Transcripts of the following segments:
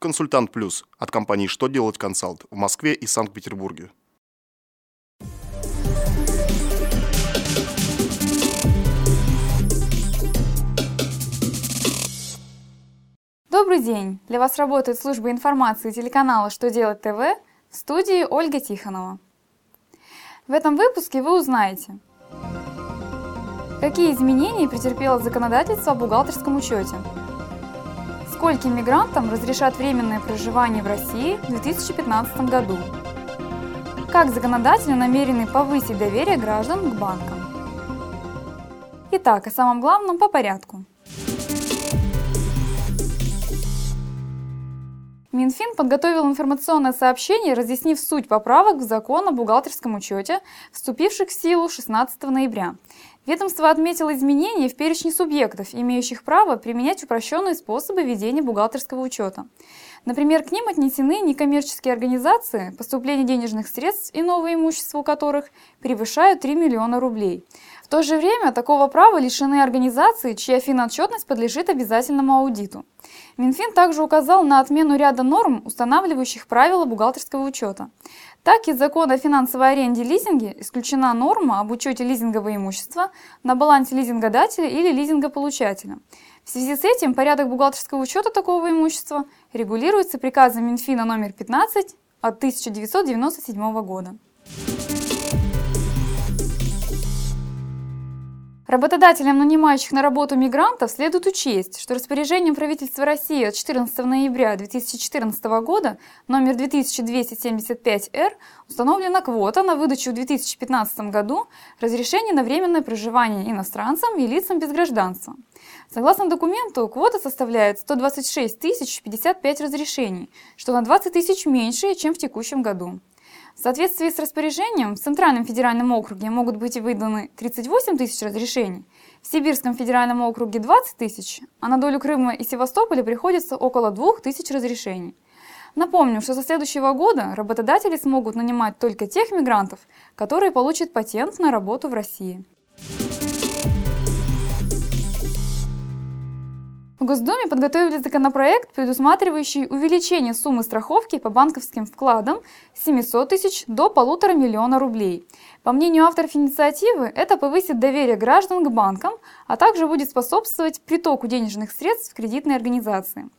Консультант Плюс от компании «Что делать консалт» в Москве и Санкт-Петербурге. Добрый день! Для вас работает служба информации телеканала «Что делать ТВ» в студии Ольга Тихонова. В этом выпуске вы узнаете, какие изменения претерпело законодательство о бухгалтерском учете, скольким мигрантам разрешат временное проживание в России в 2015 году, как законодатели намерены повысить доверие граждан к банкам. Итак, о самом главном по порядку. Минфин подготовил информационное сообщение, разъяснив суть поправок в закон о бухгалтерском учете, вступивших в силу 16 ноября. Ведомство отметило изменения в перечне субъектов, имеющих право применять упрощенные способы ведения бухгалтерского учета. Например, к ним отнесены некоммерческие организации, поступление денежных средств и новое имущество у которых превышают 3 миллиона рублей. В то же время такого права лишены организации, чья финотчетность подлежит обязательному аудиту. Минфин также указал на отмену ряда норм, устанавливающих правила бухгалтерского учета. Так, из закона о финансовой аренде лизинге исключена норма об учете лизингового имущества на балансе лизингодателя или лизингополучателя. В связи с этим порядок бухгалтерского учета такого имущества регулируется приказом Минфина номер 15 от 1997 года. Работодателям, нанимающих на работу мигрантов, следует учесть, что распоряжением правительства России от 14 ноября 2014 года номер 2275-Р установлена квота на выдачу в 2015 году разрешений на временное проживание иностранцам и лицам без гражданства. Согласно документу, квота составляет 126 055 разрешений, что на 20 тысяч меньше, чем в текущем году. В соответствии с распоряжением в Центральном федеральном округе могут быть выданы 38 тысяч разрешений, в Сибирском федеральном округе 20 тысяч, а на долю Крыма и Севастополя приходится около 2 тысяч разрешений. Напомню, что со следующего года работодатели смогут нанимать только тех мигрантов, которые получат патент на работу в России. В Госдуме подготовили законопроект, предусматривающий увеличение суммы страховки по банковским вкладам с 700 тысяч до полутора миллиона рублей. По мнению авторов инициативы, это повысит доверие граждан к банкам, а также будет способствовать притоку денежных средств в кредитные организации.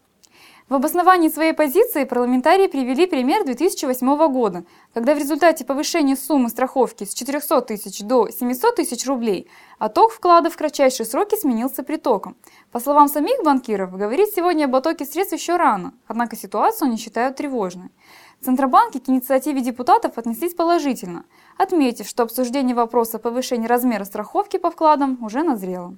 В обосновании своей позиции парламентарии привели пример 2008 года, когда в результате повышения суммы страховки с 400 тысяч до 700 тысяч рублей отток вкладов в кратчайшие сроки сменился притоком. По словам самих банкиров, говорить сегодня об оттоке средств еще рано, однако ситуацию они считают тревожной. Центробанки к инициативе депутатов отнеслись положительно, отметив, что обсуждение вопроса повышения размера страховки по вкладам уже назрело.